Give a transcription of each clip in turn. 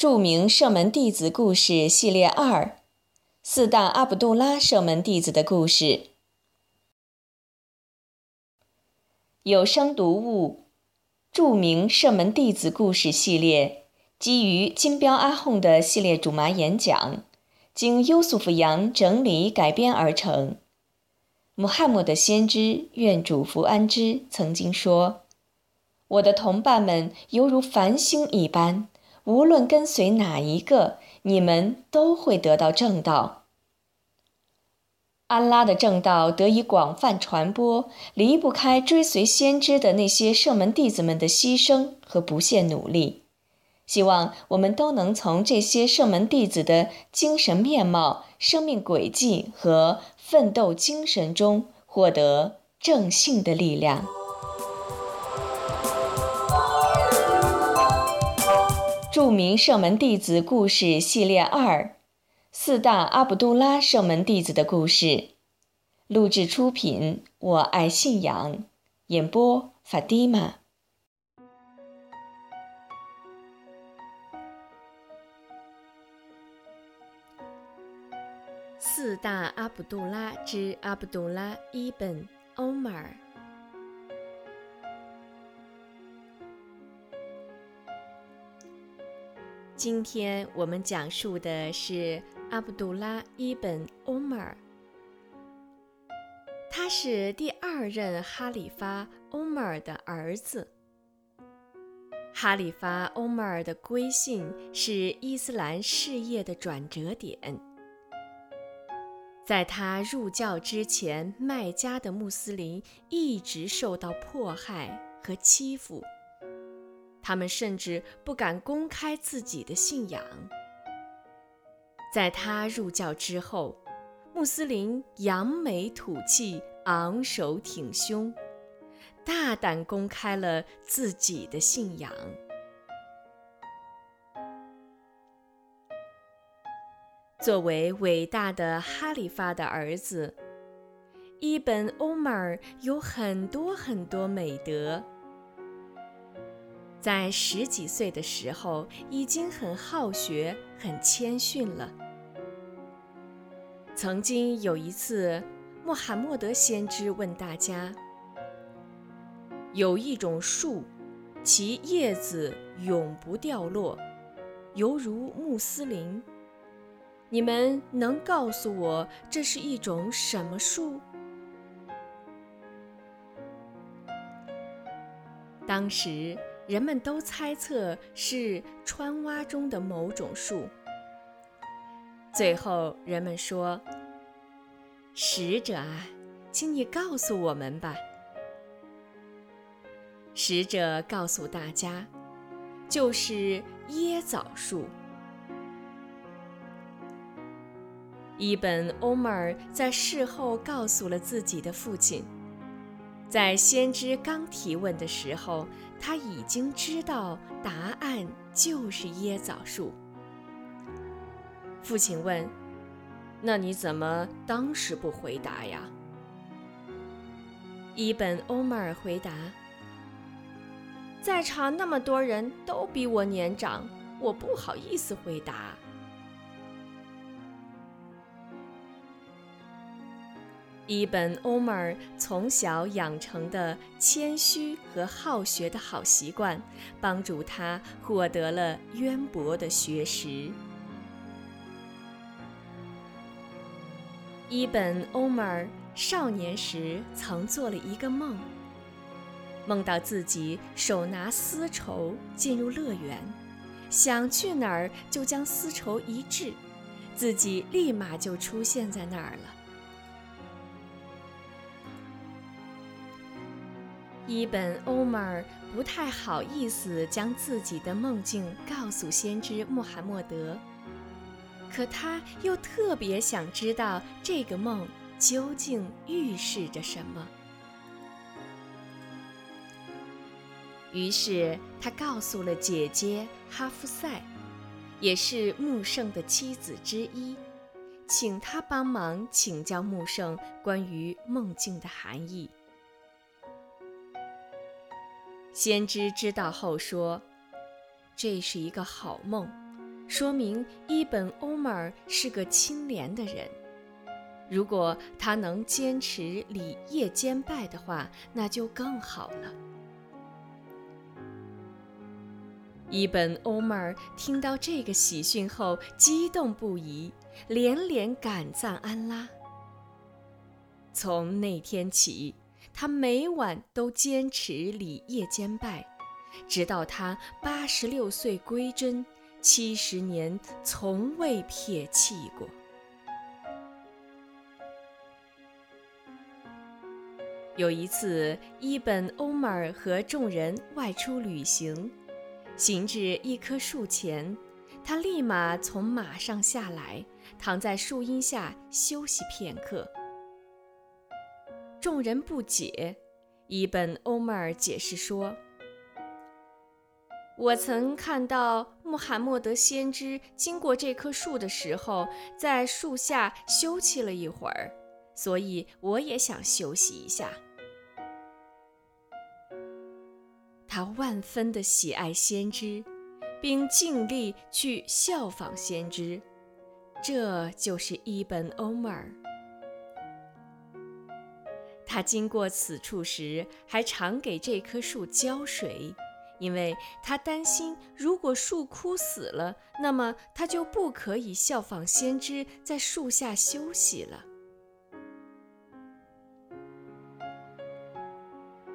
著名圣门弟子故事系列二：四大阿卜杜拉圣门弟子的故事。有声读物：著名圣门弟子故事系列，基于金标阿訇的系列主麻演讲，经优素福扬整理改编而成。穆罕默德先知愿主福安之曾经说：“我的同伴们犹如繁星一般。”无论跟随哪一个，你们都会得到正道。安拉的正道得以广泛传播，离不开追随先知的那些圣门弟子们的牺牲和不懈努力。希望我们都能从这些圣门弟子的精神面貌、生命轨迹和奋斗精神中获得正信的力量。著名圣门弟子故事系列二：四大阿卜杜拉圣门弟子的故事。录制出品：我爱信仰。演播：法蒂玛。四大阿卜杜拉之阿卜杜拉伊本·欧马尔。今天我们讲述的是阿卜杜拉·伊本·欧马尔，他是第二任哈里发欧马尔的儿子。哈里发欧马尔的归信是伊斯兰事业的转折点。在他入教之前，麦加的穆斯林一直受到迫害和欺负。他们甚至不敢公开自己的信仰。在他入教之后，穆斯林扬眉吐气、昂首挺胸，大胆公开了自己的信仰。作为伟大的哈里发的儿子，伊本·欧马尔有很多很多美德。在十几岁的时候，已经很好学、很谦逊了。曾经有一次，穆罕默德先知问大家：“有一种树，其叶子永不掉落，犹如穆斯林。你们能告诉我这是一种什么树？”当时。人们都猜测是川洼中的某种树。最后，人们说：“使者啊，请你告诉我们吧。”使者告诉大家：“就是椰枣树。”伊本·欧马尔在事后告诉了自己的父亲。在先知刚提问的时候，他已经知道答案就是椰枣树。父亲问：“那你怎么当时不回答呀？”伊本·欧马尔回答：“在场那么多人都比我年长，我不好意思回答。”伊本·欧马尔从小养成的谦虚和好学的好习惯，帮助他获得了渊博的学识。伊本·欧马尔少年时曾做了一个梦，梦到自己手拿丝绸进入乐园，想去哪儿就将丝绸一掷，自己立马就出现在那儿了。伊本·欧马尔不太好意思将自己的梦境告诉先知穆罕默德，可他又特别想知道这个梦究竟预示着什么。于是他告诉了姐姐哈夫赛，也是穆圣的妻子之一，请他帮忙请教穆圣关于梦境的含义。先知知道后说：“这是一个好梦，说明伊本·欧迈尔是个清廉的人。如果他能坚持礼夜兼拜的话，那就更好了。伊本·欧迈尔听到这个喜讯后，激动不已，连连感赞安拉。从那天起，他每晚都坚持礼夜兼拜，直到他八十六岁归真，七十年从未撇弃过。有一次，伊本·欧迈尔和众人外出旅行。行至一棵树前，他立马从马上下来，躺在树荫下休息片刻。众人不解，伊本·欧迈尔解释说：“我曾看到穆罕默德先知经过这棵树的时候，在树下休息了一会儿，所以我也想休息一下。”他万分的喜爱先知，并尽力去效仿先知，这就是伊本·欧迈尔。他经过此处时，还常给这棵树浇水，因为他担心，如果树枯死了，那么他就不可以效仿先知在树下休息了。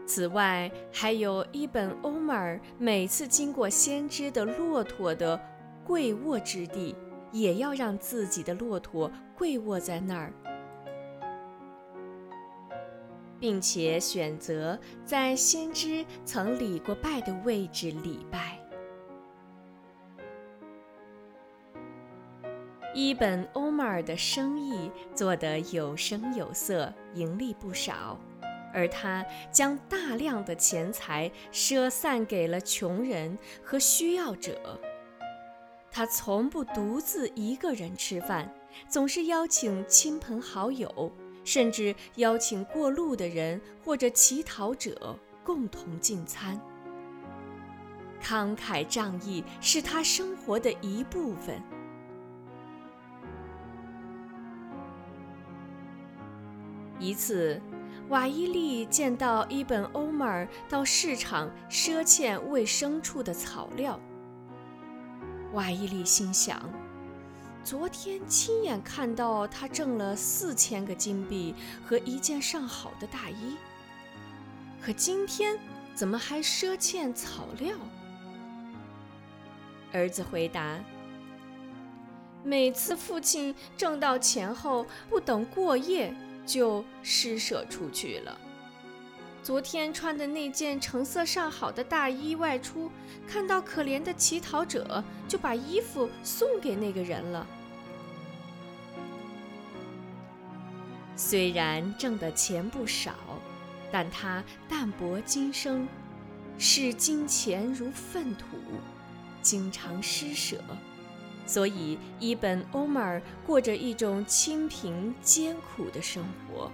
此外，还有一本·欧玛尔每次经过先知的骆驼的跪卧之地，也要让自己的骆驼跪卧在那儿，并且选择在先知曾礼过拜的位置礼拜。伊本·欧迈尔的生意做得有声有色，盈利不少。而他将大量的钱财舍散给了穷人和需要者。他从不独自一个人吃饭，总是邀请亲朋好友，甚至邀请过路的人或者乞讨者共同进餐。慷慨仗义是他生活的一部分。一次。瓦伊利见到伊本·欧迈尔到市场赊欠喂牲畜的草料，瓦伊利心想：昨天亲眼看到他挣了四千个金币和一件上好的大衣，可今天怎么还赊欠草料？儿子回答：“每次父亲挣到钱后，不等过夜。”就施舍出去了。昨天穿的那件成色上好的大衣外出，看到可怜的乞讨者，就把衣服送给那个人了。虽然挣的钱不少，但他淡泊今生，视金钱如粪土，经常施舍。所以，伊本·欧迈尔过着一种清贫艰苦的生活。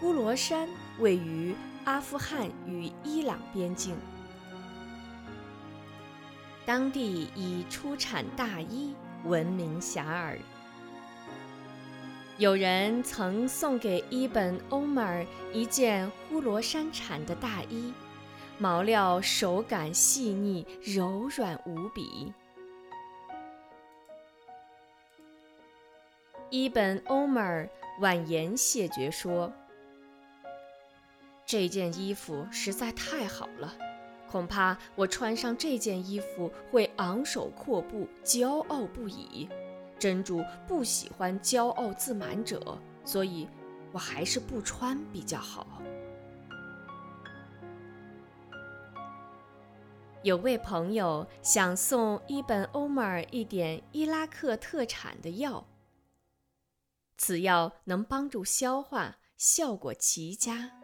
呼罗珊位于阿富汗与伊朗边境，当地以出产大衣闻名遐迩。有人曾送给伊本·欧迈尔一件呼罗珊产的大衣。毛料手感细腻，柔软无比。伊本·欧迈尔婉言谢绝说：“这件衣服实在太好了，恐怕我穿上这件衣服会昂首阔步，骄傲不已。真主不喜欢骄傲自满者，所以我还是不穿比较好。”有位朋友想送伊本·欧迈尔一点伊拉克特产的药，此药能帮助消化，效果极佳。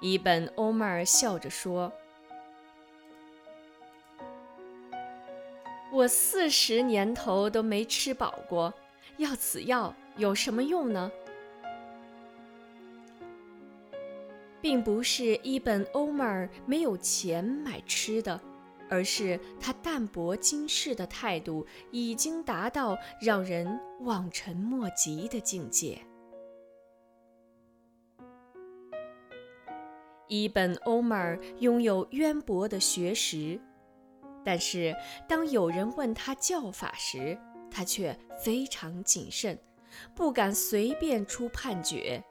伊本·欧迈尔笑着说：“我四十年头都没吃饱过，要此药有什么用呢？”并不是伊本·欧迈尔没有钱买吃的，而是他淡泊今世的态度已经达到让人望尘莫及的境界。伊本·欧迈尔拥有渊博的学识，但是当有人问他教法时，他却非常谨慎，不敢随便出判决。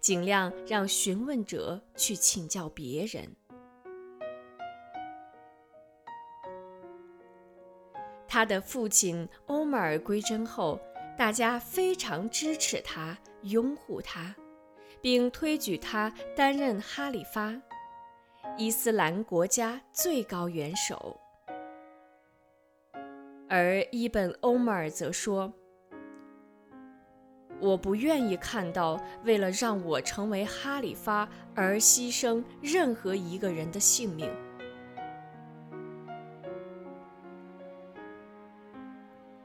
尽量让询问者去请教别人。他的父亲欧迈尔归真后，大家非常支持他、拥护他，并推举他担任哈里发——伊斯兰国家最高元首。而伊本·欧迈尔则说。我不愿意看到为了让我成为哈里发而牺牲任何一个人的性命。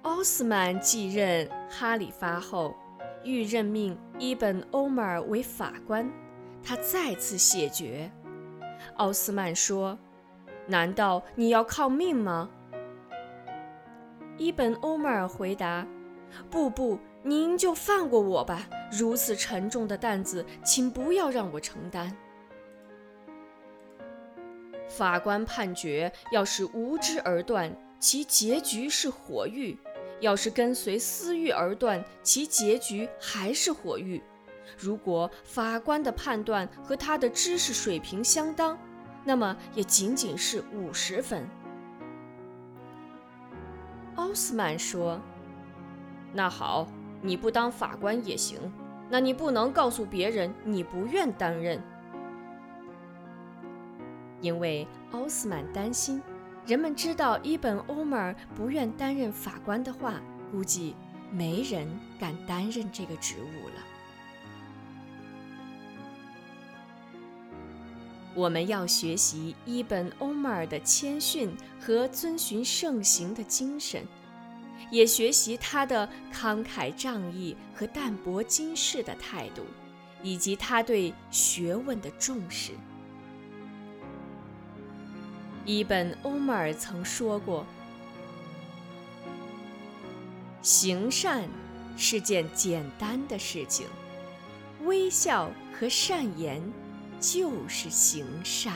奥斯曼继任哈里发后，欲任命伊本·欧迈尔为法官，他再次谢绝。奥斯曼说：“难道你要抗命吗？”伊本·欧迈尔回答：“不，不。”您就放过我吧，如此沉重的担子，请不要让我承担。法官判决，要是无知而断，其结局是火狱；要是跟随私欲而断，其结局还是火狱。如果法官的判断和他的知识水平相当，那么也仅仅是五十分。奥斯曼说：“那好。”你不当法官也行，那你不能告诉别人你不愿担任，因为奥斯曼担心，人们知道伊本·欧迈尔不愿担任法官的话，估计没人敢担任这个职务了。我们要学习伊本·欧迈尔的谦逊和遵循圣行的精神。也学习他的慷慨仗义和淡泊今世的态度，以及他对学问的重视。伊本·欧麦尔曾说过：“行善是件简单的事情，微笑和善言就是行善。”